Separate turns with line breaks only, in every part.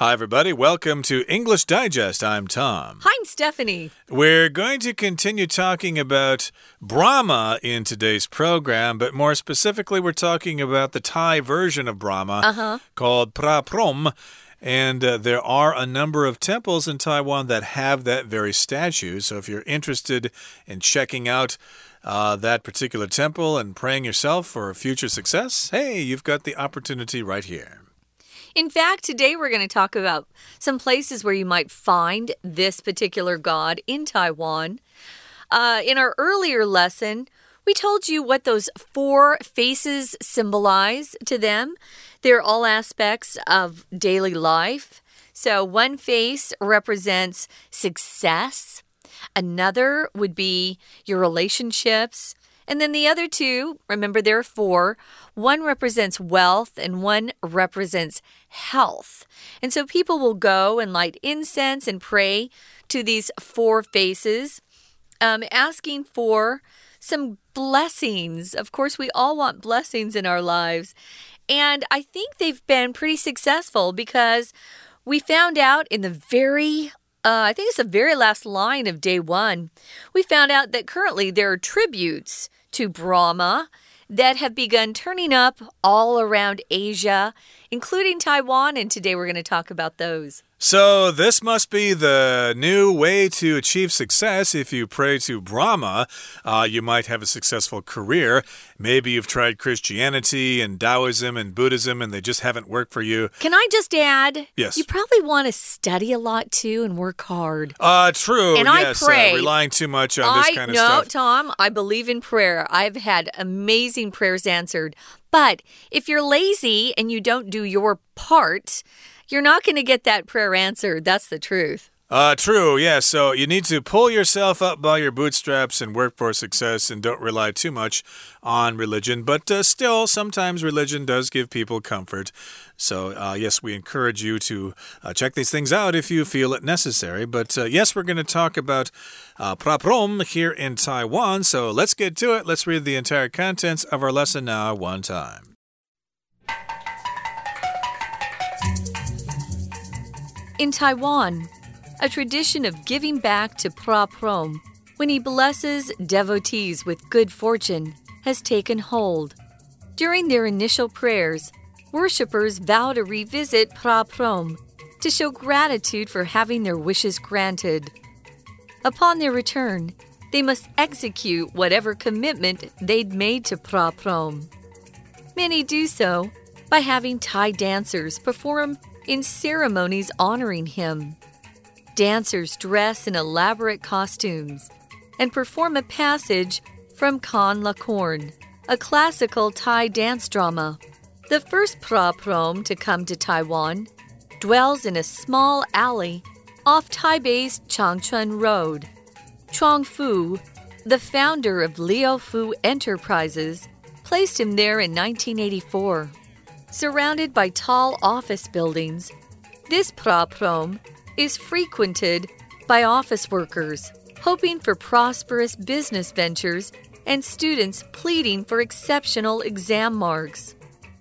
Hi, everybody. Welcome to English Digest. I'm Tom.
Hi, I'm Stephanie.
We're going to continue talking about Brahma in today's program, but more specifically, we're talking about the Thai version of Brahma
uh -huh.
called Praprom. And uh, there are a number of temples in Taiwan that have that very statue. So if you're interested in checking out uh, that particular temple and praying yourself for future success, hey, you've got the opportunity right here.
In fact, today we're going to talk about some places where you might find this particular god in Taiwan. Uh, in our earlier lesson, we told you what those four faces symbolize to them. They're all aspects of daily life. So, one face represents success, another would be your relationships, and then the other two, remember there are four. One represents wealth and one represents health. And so people will go and light incense and pray to these four faces, um, asking for some blessings. Of course, we all want blessings in our lives. And I think they've been pretty successful because we found out in the very uh, I think it's the very last line of day one. We found out that currently there are tributes to Brahma that have begun turning up all around Asia, including Taiwan, and today we're going to talk about those.
So, this must be the new way to achieve success. If you pray to Brahma, uh, you might have a successful career. Maybe you've tried Christianity and Taoism and Buddhism and they just haven't worked for you.
Can I just add?
Yes.
You probably want to study a lot too and work hard.
Uh, true.
And
yes,
I pray.
Uh, relying too much on
I,
this kind of stuff. no.
Tom, I believe in prayer. I've had amazing prayers answered. But if you're lazy and you don't do your part, you're not going to get that prayer answered. That's the truth.
Uh, true, yeah. So you need to pull yourself up by your bootstraps and work for success and don't rely too much on religion. But uh, still, sometimes religion does give people comfort. So, uh, yes, we encourage you to uh, check these things out if you feel it necessary. But uh, yes, we're going to talk about uh, Praprom here in Taiwan. So let's get to it. Let's read the entire contents of our lesson now, one time.
In Taiwan, a tradition of giving back to Praprom when he blesses devotees with good fortune has taken hold. During their initial prayers, worshippers vow to revisit Praprom to show gratitude for having their wishes granted. Upon their return, they must execute whatever commitment they'd made to Praprom. Many do so by having Thai dancers perform in ceremonies honoring him. Dancers dress in elaborate costumes and perform a passage from Kon La Korn, a classical Thai dance drama. The first Praprom to come to Taiwan dwells in a small alley off Taipei's Changchun Road. Chuang Fu, the founder of Leofoo Enterprises, placed him there in 1984. Surrounded by tall office buildings, this praprom is frequented by office workers hoping for prosperous business ventures and students pleading for exceptional exam marks.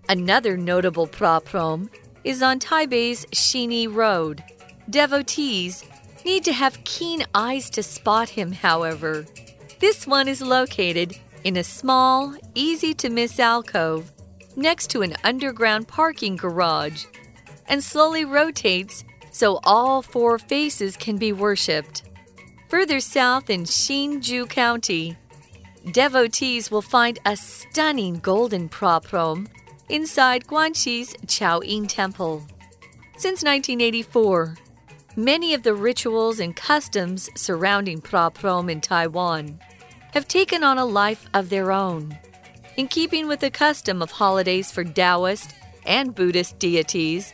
Another notable praprom is on Taipei's Xinyi Road. Devotees need to have keen eyes to spot him, however. This one is located in a small, easy to miss alcove next to an underground parking garage and slowly rotates so all four faces can be worshipped. Further south in Hsinchu County, devotees will find a stunning golden praprom inside Guanxi's Chaoyin Temple. Since 1984, many of the rituals and customs surrounding praprom in Taiwan have taken on a life of their own. In keeping with the custom of holidays for Taoist and Buddhist deities,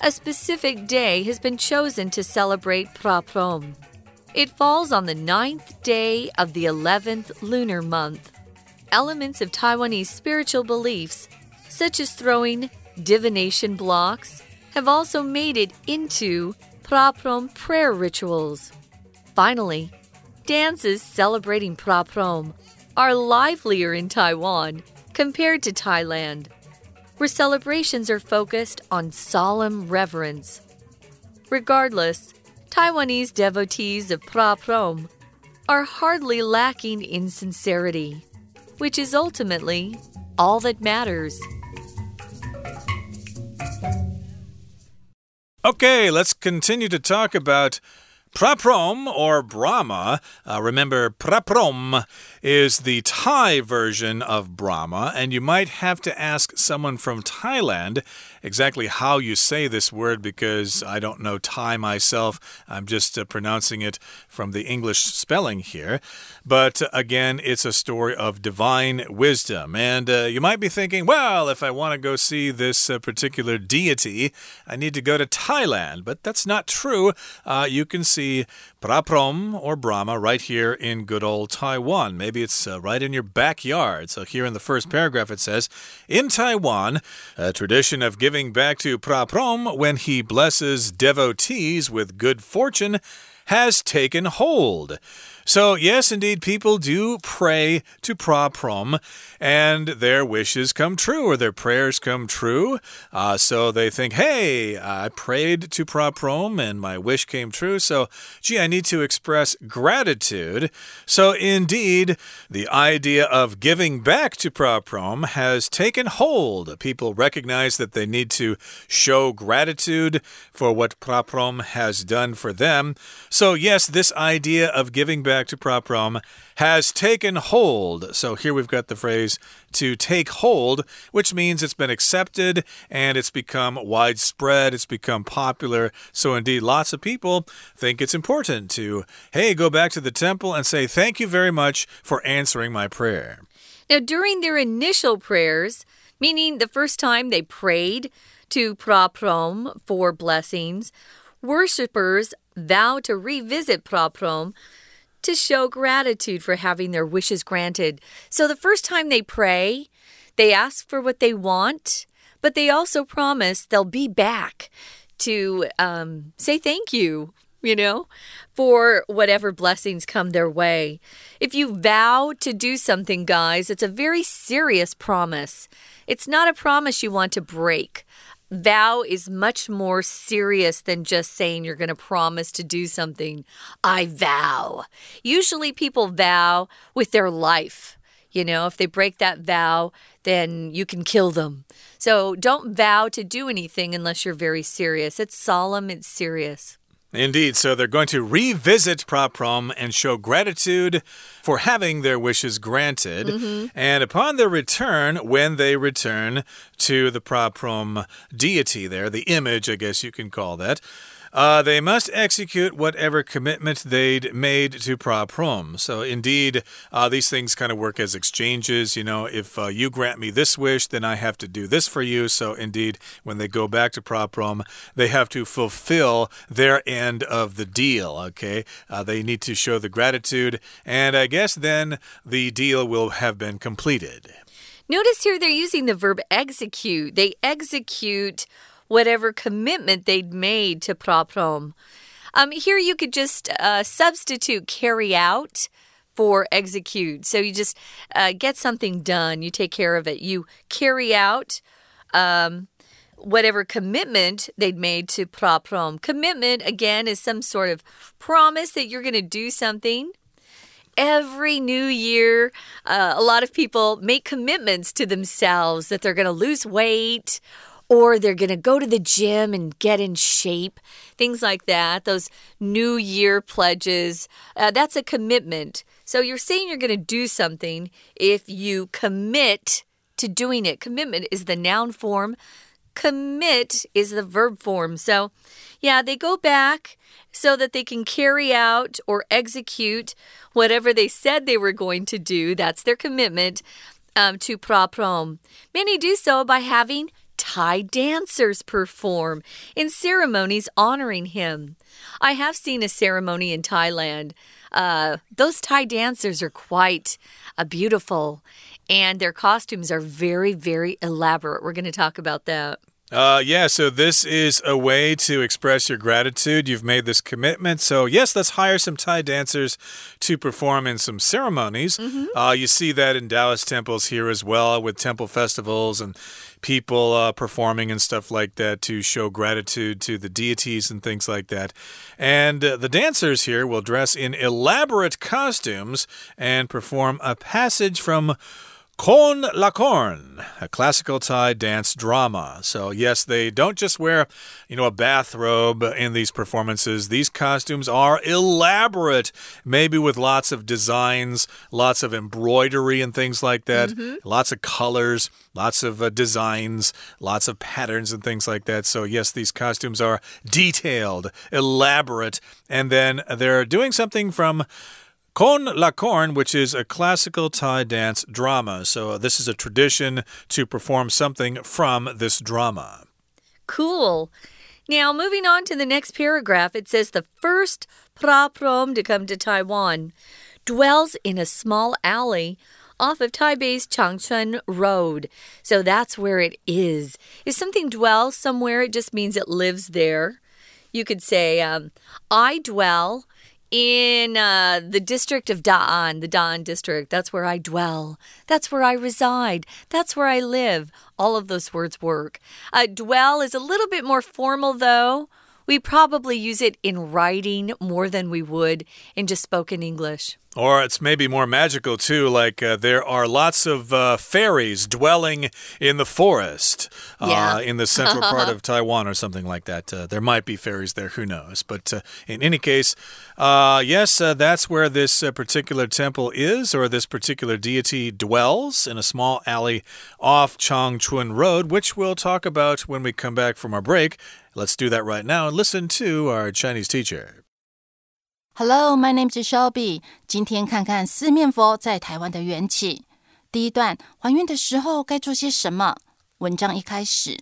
a specific day has been chosen to celebrate Praprom. It falls on the ninth day of the 11th lunar month. Elements of Taiwanese spiritual beliefs, such as throwing divination blocks, have also made it into Praprom prayer rituals. Finally, dances celebrating Praprom are livelier in Taiwan compared to Thailand, where celebrations are focused on solemn reverence. Regardless, Taiwanese devotees of Pra Prom are hardly lacking in sincerity, which is ultimately all that matters.
Okay, let's continue to talk about Praprom or Brahma. Uh, remember, Praprom is the Thai version of Brahma, and you might have to ask someone from Thailand exactly how you say this word because I don't know Thai myself. I'm just uh, pronouncing it from the English spelling here. But uh, again, it's a story of divine wisdom. And uh, you might be thinking, well, if I want to go see this uh, particular deity, I need to go to Thailand. But that's not true. Uh, you can see Praprom or Brahma right here in good old Taiwan. Maybe it's uh, right in your backyard. So here in the first paragraph it says, In Taiwan, a tradition of giving back to Praprom when he blesses devotees with good fortune has taken hold. So, yes, indeed, people do pray to Pra Prom and their wishes come true or their prayers come true. Uh, so they think, hey, I prayed to Pra Prom and my wish came true. So, gee, I need to express gratitude. So, indeed, the idea of giving back to Pra Prom has taken hold. People recognize that they need to show gratitude for what Pra Prom has done for them. So, yes, this idea of giving back back to Praprom has taken hold. So here we've got the phrase to take hold, which means it's been accepted and it's become widespread, it's become popular. So indeed, lots of people think it's important to, hey, go back to the temple and say, thank you very much for answering my prayer.
Now, during their initial prayers, meaning the first time they prayed to Praprom for blessings, worshippers vow to revisit Praprom to show gratitude for having their wishes granted. So the first time they pray, they ask for what they want, but they also promise they'll be back to um, say thank you you know, for whatever blessings come their way. If you vow to do something, guys, it's a very serious promise. It's not a promise you want to break vow is much more serious than just saying you're going to promise to do something. I vow. Usually people vow with their life. You know, if they break that vow, then you can kill them. So don't vow to do anything unless you're very serious. It's solemn, it's serious.
Indeed. So they're going to revisit Praprom and show gratitude for having their wishes granted. Mm -hmm. And upon their return, when they return to the Praprom deity there, the image, I guess you can call that. Uh, they must execute whatever commitment they'd made to Praprom. So, indeed, uh, these things kind of work as exchanges. You know, if uh, you grant me this wish, then I have to do this for you. So, indeed, when they go back to Praprom, they have to fulfill their end of the deal. Okay, uh, they need to show the gratitude, and I guess then the deal will have been completed.
Notice here they're using the verb execute. They execute whatever commitment they'd made to Praprom. Um, here you could just uh, substitute carry out for execute. So you just uh, get something done, you take care of it. You carry out um, whatever commitment they'd made to Praprom. Commitment, again, is some sort of promise that you're going to do something every new year, uh, a lot of people make commitments to themselves that they're going to lose weight or they're going to go to the gym and get in shape, things like that. Those New Year pledges, uh, that's a commitment. So you're saying you're going to do something if you commit to doing it. Commitment is the noun form, commit is the verb form. So, yeah, they go back so that they can carry out or execute whatever they said they were going to do. That's their commitment um, to praprom. Many do so by having Thai dancers perform in ceremonies honoring him. I have seen a ceremony in Thailand. Uh, those Thai dancers are quite uh, beautiful, and their costumes are very, very elaborate. We're going to talk about that.
Uh, yeah, so this is a way to express your gratitude. You've made this commitment. So, yes, let's hire some Thai dancers to perform in some ceremonies.
Mm -hmm.
uh, you see that in Taoist temples here as well, with temple festivals and people uh, performing and stuff like that to show gratitude to the deities and things like that. And uh, the dancers here will dress in elaborate costumes and perform a passage from. Kon Lakon, a classical Thai dance drama. So, yes, they don't just wear, you know, a bathrobe in these performances. These costumes are elaborate, maybe with lots of designs, lots of embroidery and things like that,
mm -hmm.
lots of colors, lots of uh, designs, lots of patterns and things like that. So, yes, these costumes are detailed, elaborate, and then they're doing something from Kon Lakon, which is a classical Thai dance drama. So, uh, this is a tradition to perform something from this drama.
Cool. Now, moving on to the next paragraph, it says the first Pra Prom to come to Taiwan dwells in a small alley off of Taipei's Changchun Road. So that's where it is. If something dwells somewhere, it just means it lives there. You could say, um, I dwell in uh, the district of Da'an, the Da'an district. That's where I dwell. That's where I reside. That's where I live. All of those words work. Uh, dwell is a little bit more formal, though. We probably use it in writing more than we would in just spoken English.
Or it's maybe more magical too, like uh, there are lots of uh, fairies dwelling in the forest uh,
yeah.
in the central part of Taiwan or something like that. Uh, there might be fairies there, who knows? But uh, in any case, uh, yes, that's where this particular temple is, or this particular deity dwells in a small alley off Changchun Road, which we'll talk about when we come back from our break. Let's do that right now and listen to our Chinese teacher.
Hello, my name is Shelby。今天看看四面佛在台湾的缘起。第一段，还愿的时候该做些什么？文章一开始，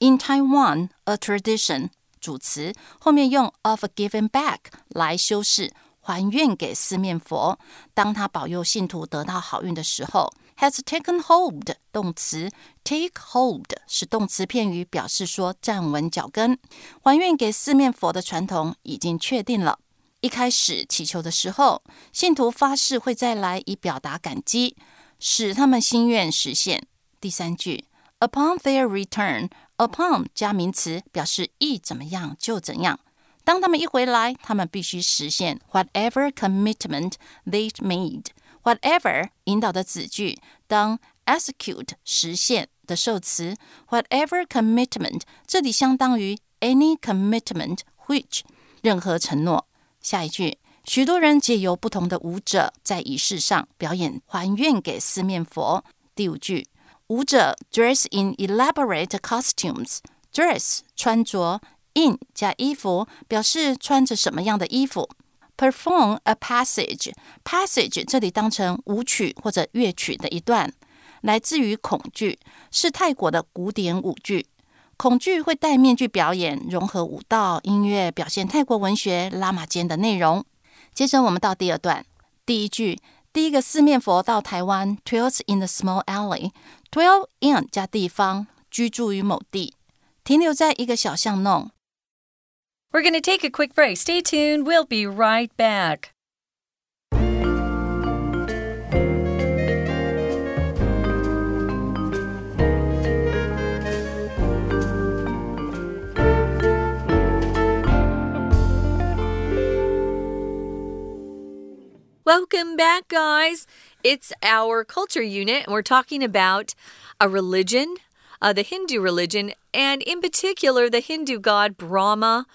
In Taiwan, a tradition，主词后面用 of giving back 来修饰，还愿给四面佛。当他保佑信徒得到好运的时候 ，has taken hold，动词 take hold 是动词片语，表示说站稳脚跟。还愿给四面佛的传统已经确定了。一开始祈求的时候，信徒发誓会再来，以表达感激，使他们心愿实现。第三句，Upon their return，upon 加名词表示一怎么样就怎样。当他们一回来，他们必须实现 whatever commitment they made。Whatever 引导的子句当 execute 实现的受词，whatever commitment 这里相当于 any commitment which 任何承诺。下一句，许多人借由不同的舞者在仪式上表演还愿给四面佛。第五句，舞者 dress in elaborate costumes。dress 穿着，in 加衣服表示穿着什么样的衣服。Perform a passage，passage 这里当成舞曲或者乐曲的一段，来自于恐惧，是泰国的古典舞剧。恐惧会戴面具表演，融合舞蹈、音乐，表现泰国文学拉玛间的内容。接着我们到第二段，第一句，第一个四面佛到台湾，dwells in the small alley，dwell in 加地方，居住于某地，停留在一个小巷弄。
We're going to take a quick break. Stay tuned. We'll be right back. Welcome back, guys. It's our culture unit, and we're talking about a religion, uh, the Hindu religion, and in particular, the Hindu god Brahma,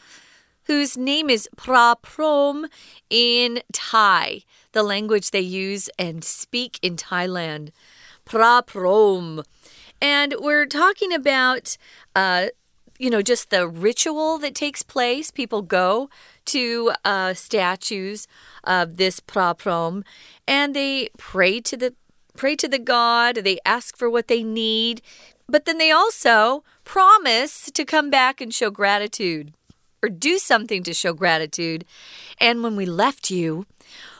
whose name is Praprom in Thai, the language they use and speak in Thailand. Praprom. And we're talking about uh, you know, just the ritual that takes place. People go to uh, statues of this praprom and they pray to the pray to the god. They ask for what they need, but then they also promise to come back and show gratitude or do something to show gratitude. And when we left you,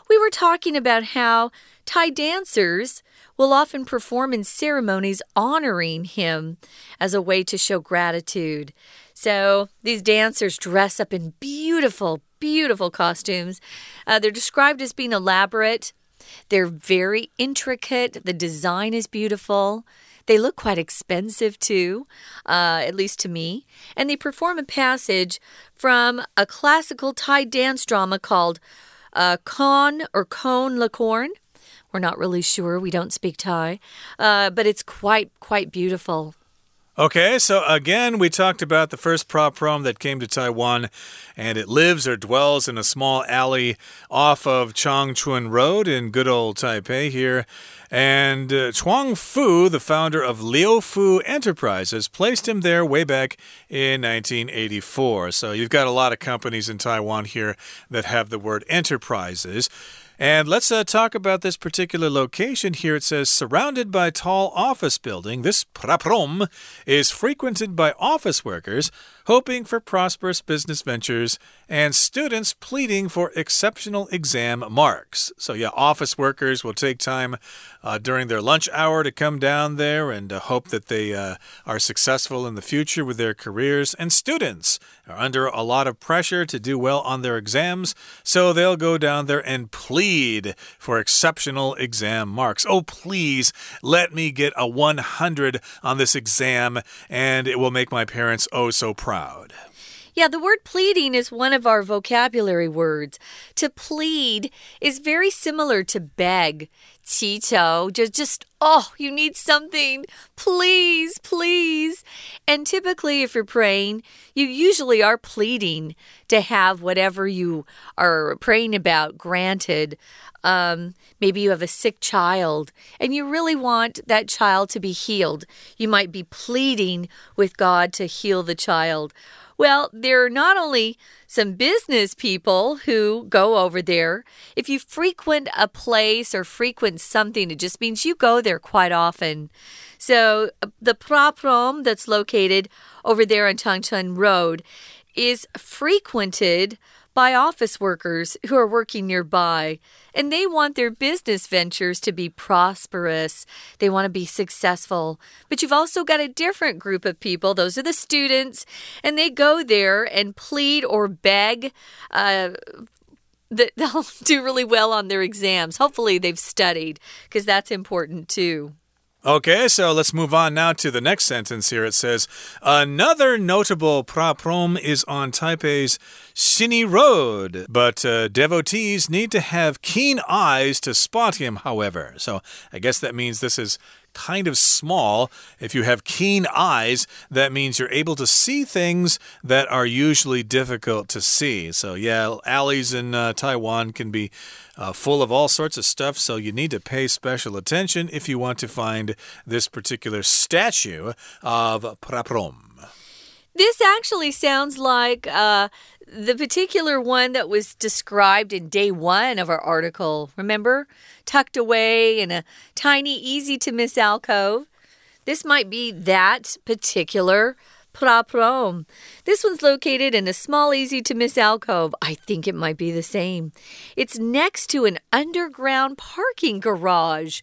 we were talking about how Thai dancers will often perform in ceremonies honoring him as a way to show gratitude. So these dancers dress up in beautiful, beautiful costumes. Uh, they're described as being elaborate. They're very intricate. The design is beautiful. They look quite expensive too, uh, at least to me. And they perform a passage from a classical Thai dance drama called uh, or Con Lacorn. We're not really sure. We don't speak Thai, uh, but it's quite quite beautiful.
Okay, so again, we talked about the first pra prom that came to Taiwan, and it lives or dwells in a small alley off of Changchun Road in good old Taipei here. And uh, Chuang Fu, the founder of Leofoo Enterprises, placed him there way back in 1984. So you've got a lot of companies in Taiwan here that have the word enterprises. And let's uh, talk about this particular location here. It says, surrounded by tall office building, this praprom is frequented by office workers hoping for prosperous business ventures, and students pleading for exceptional exam marks. So, yeah, office workers will take time uh, during their lunch hour to come down there and uh, hope that they uh, are successful in the future with their careers. And students are under a lot of pressure to do well on their exams, so they'll go down there and plead for exceptional exam marks. Oh, please let me get a 100 on this exam, and it will make my parents oh so proud proud.
Yeah, the word pleading is one of our vocabulary words. To plead is very similar to beg. 祈求, just, just, oh, you need something. Please, please. And typically, if you're praying, you usually are pleading to have whatever you are praying about granted. Um, maybe you have a sick child and you really want that child to be healed. You might be pleading with God to heal the child. Well, there are not only some business people who go over there. If you frequent a place or frequent something, it just means you go there quite often. So the Praprom that's located over there on Changchun Road is frequented by office workers who are working nearby. And they want their business ventures to be prosperous. They want to be successful. But you've also got a different group of people. Those are the students. And they go there and plead or beg. Uh, that they'll do really well on their exams. Hopefully, they've studied because that's important too.
Okay, so let's move on now to the next sentence here. It says, Another notable praprom is on Taipei's Xinyi Road, but uh, devotees need to have keen eyes to spot him, however. So I guess that means this is kind of small. If you have keen eyes, that means you're able to see things that are usually difficult to see. So, yeah, alleys in uh, Taiwan can be uh, full of all sorts of stuff, so you need to pay special attention if you want to find this particular statue of Praprom.
This actually sounds like uh, the particular one that was described in day one of our article. Remember? Tucked away in a tiny, easy to miss alcove. This might be that particular Praprom. This one's located in a small, easy to miss alcove. I think it might be the same. It's next to an underground parking garage.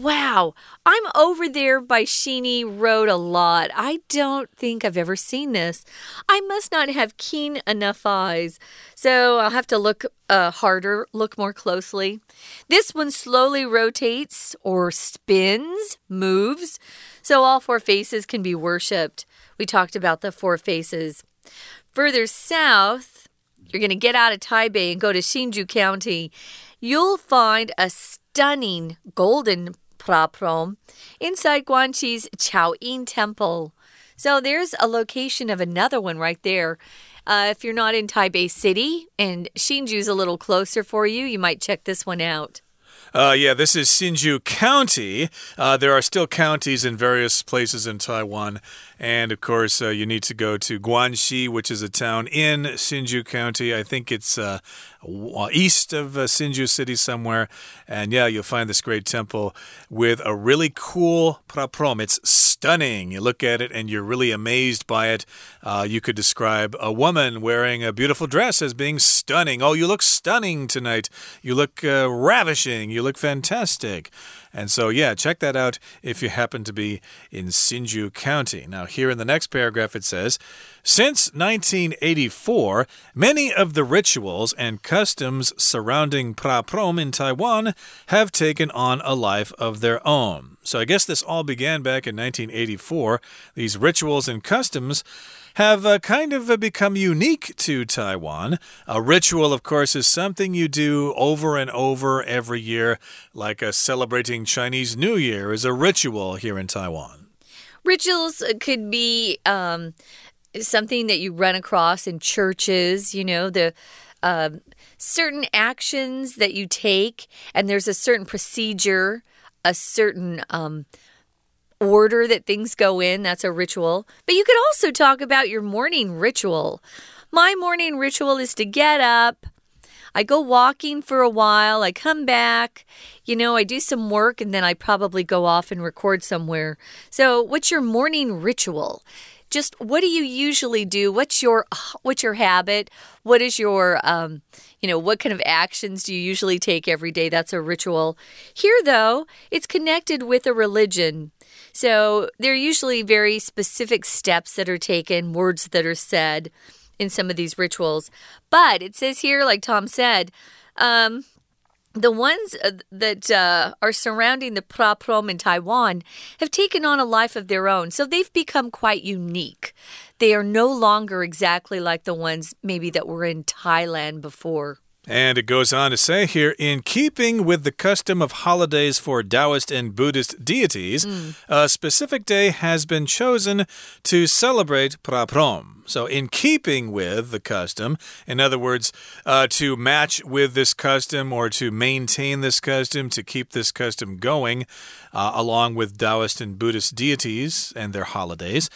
Wow, I'm over there by Xinyi Road a lot. I don't think I've ever seen this. I must not have keen enough eyes, so I'll have to look uh, harder, look more closely. This one slowly rotates or spins, moves, so all four faces can be worshipped. We talked about the four faces. Further south, you're going to get out of Taipei and go to Hsinchu County. You'll find a stunning golden Praprom inside Guanxi's Chaoyin Temple. So there's a location of another one right there. Uh, if you're not in Taipei City and Hsinchu's a little closer for you, you might check this one out.
Uh, yeah, this is Hsinchu County. Uh, there are still counties in various places in Taiwan. And of course, uh, you need to go to Guanxi, which is a town in Hsinchu County. I think it's uh, east of uh, Hsinchu City somewhere. And yeah, you'll find this great temple with a really cool praprom. It's stunning. You look at it and you're really amazed by it. Uh, you could describe a woman wearing a beautiful dress as being stunning. Oh, you look stunning tonight. You look uh, ravishing. You look fantastic. And so, yeah, check that out if you happen to be in Hsinchu County. Now, here in the next paragraph, it says Since 1984, many of the rituals and customs surrounding Pra Prom in Taiwan have taken on a life of their own. So, I guess this all began back in 1984. These rituals and customs have uh, kind of uh, become unique to Taiwan. A ritual, of course, is something you do over and over every year, like uh, celebrating Chinese New Year is a ritual here in Taiwan.
Rituals could be um, something that you run across in churches, you know, the. Um, certain actions that you take, and there's a certain procedure, a certain um, order that things go in. That's a ritual. But you could also talk about your morning ritual. My morning ritual is to get up. I go walking for a while. I come back. You know, I do some work and then I probably go off and record somewhere. So, what's your morning ritual? Just what do you usually do? What's your what's your habit? What is your um, you know, what kind of actions do you usually take every day? That's a ritual. Here though, it's connected with a religion. So there are usually very specific steps that are taken, words that are said in some of these rituals. But it says here, like Tom said, um, the ones uh, that uh, are surrounding the pra prom in Taiwan have taken on a life of their own. So they've become quite unique. They are no longer exactly like the ones maybe that were in Thailand before.
And it goes on to say here in keeping with the custom of holidays for Taoist and Buddhist deities, mm. a specific day has been chosen to celebrate Praprom. So, in keeping with the custom, in other words, uh, to match with this custom or to maintain this custom, to keep this custom going, uh, along with Taoist and Buddhist deities and their holidays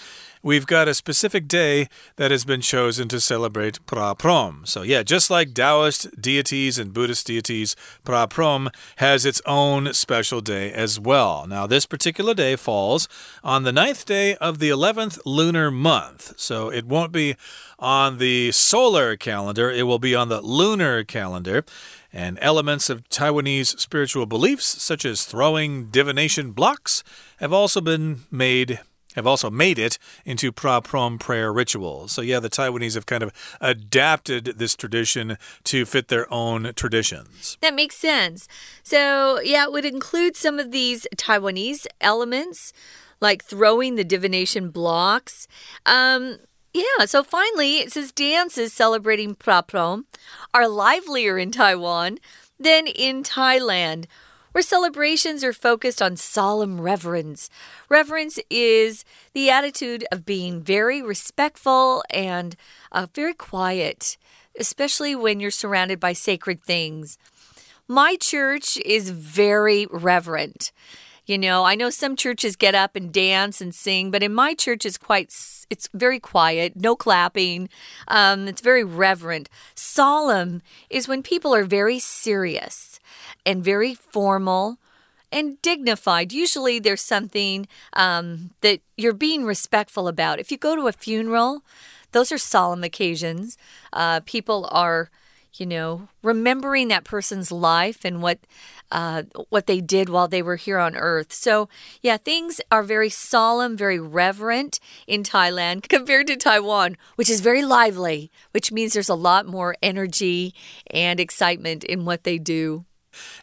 we've got a specific day that has been chosen to celebrate Pra Prom. So, yeah, just like Taoist deities and Buddhist deities, Pra Prom has its own special day as well. Now, this particular day falls on the ninth day of the 11th lunar month. So, it won't be on the solar calendar, it will be on the lunar calendar and elements of Taiwanese spiritual beliefs, such as throwing divination blocks, have also been made have also made it into pra prom prayer rituals. So, yeah, the Taiwanese have kind of adapted this tradition to fit their own traditions.
That makes sense. So, yeah, it would include some of these Taiwanese elements, like throwing the divination blocks. Um, yeah, so finally, it says dances celebrating Praprom are livelier in Taiwan than in Thailand where celebrations are focused on solemn reverence. Reverence is the attitude of being very respectful and uh, very quiet, especially when you're surrounded by sacred things. My church is very reverent. You know, I know some churches get up and dance and sing, but in my church it's quite it's very quiet, no clapping. Um, it's very reverent. Solemn is when people are very serious and very formal and dignified. Usually there's something um, that you're being respectful about. If you go to a funeral, those are solemn occasions. Uh, people are, you know, remembering that person's life and what uh, what they did while they were here on earth. So, yeah, things are very solemn, very reverent in Thailand compared to Taiwan, which is very lively, which means there's a lot more energy and excitement in what they do.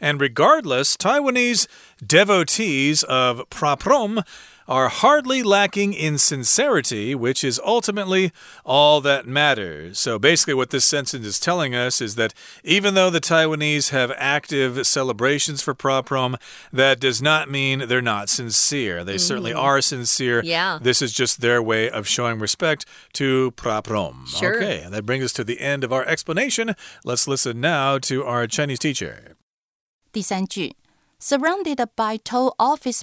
And regardless, Taiwanese devotees of Praprom are hardly lacking in sincerity, which is ultimately all that matters. So basically, what this sentence is telling us is that even though the Taiwanese have active celebrations for Praprom, that does not mean they're not sincere. They mm -hmm. certainly mm-hmm. are sincere.
Yeah.
This is just their way of showing respect to Praprom.
Sure.
Okay, and that brings us to the end of our explanation. Let's listen now to our Chinese teacher.
第三句，surrounded by tall office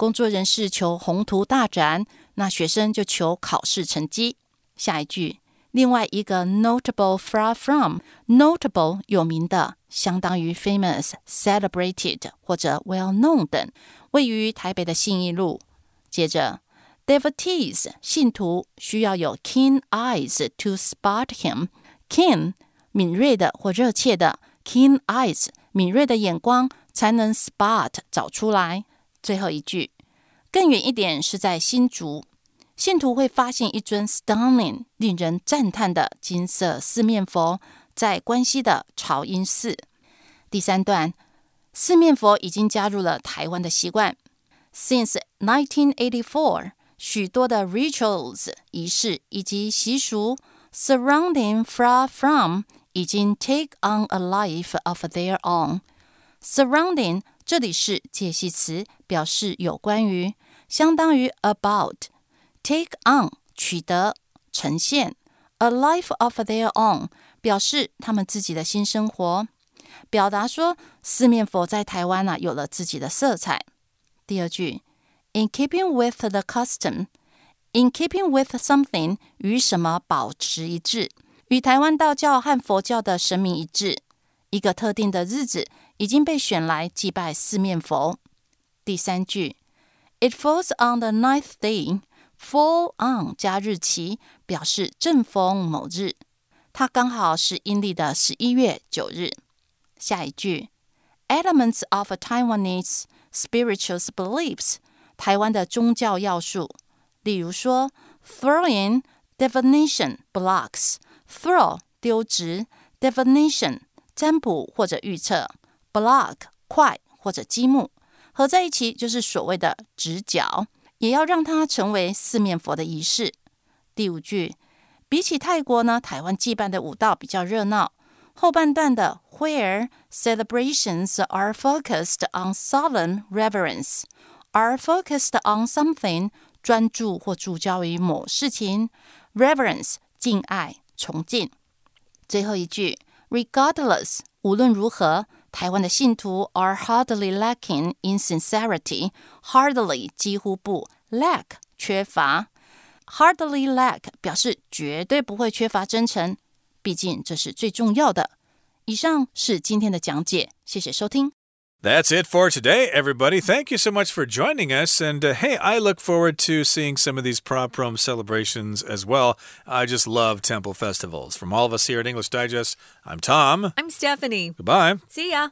工作人士求宏图大展，那学生就求考试成绩。下一句，另外一个 notable far from notable 有名的，相当于 famous celebrated 或者 well known 等，位于台北的信义路。接着，devotees 信徒需要有 keen eyes to spot him。keen 敏锐的或热切的，keen eyes 敏锐的眼光才能 spot 找出来。最后一句，更远一点是在新竹，信徒会发现一尊 stunning 令人赞叹的金色四面佛，在关西的朝音寺。第三段，四面佛已经加入了台湾的习惯。Since 1984，许多的 rituals 仪式以及习俗 surrounding far from 已经 take on a life of their own。surrounding 这里是介系词，表示有关于，相当于 about。take on 取得、呈现，a life of their own 表示他们自己的新生活，表达说四面佛在台湾呢、啊、有了自己的色彩。第二句，in keeping with the custom，in keeping with something 与什么保持一致，与台湾道教和佛教的神明一致。一个特定的日子已经被选来祭拜四面佛。第三句，It falls on the ninth day。Fall on 加日期，表示正逢某日。它刚好是阴历的十一月九日。下一句，Elements of Taiwanese spiritual beliefs，台湾的宗教要素，例如说，throw in divination blocks，throw 丢掷，divination 占卜或者预测 ，block 块或者积木，合在一起就是所谓的直角，也要让它成为四面佛的仪式。第五句，比起泰国呢，台湾祭拜的舞蹈比较热闹。后半段的 where celebrations are focused on solemn reverence are focused on something 专注或聚焦于某事情，reverence 敬爱崇敬。最后一句。Regardless，无论如何， 台湾的信徒 are hardly lacking in sincerity。Hardly 几乎不，lack 缺乏，hardly lack 表示绝对不会缺乏真诚，毕竟这是最重要的。以上是今天的讲解，谢谢收听。
That's it for today, everybody. Thank you so much for joining us. And uh, hey, I look forward to seeing some of these Pra Prom celebrations as well. I just love temple festivals. From all of us here at English Digest, I'm Tom.
I'm Stephanie.
Goodbye.
See ya.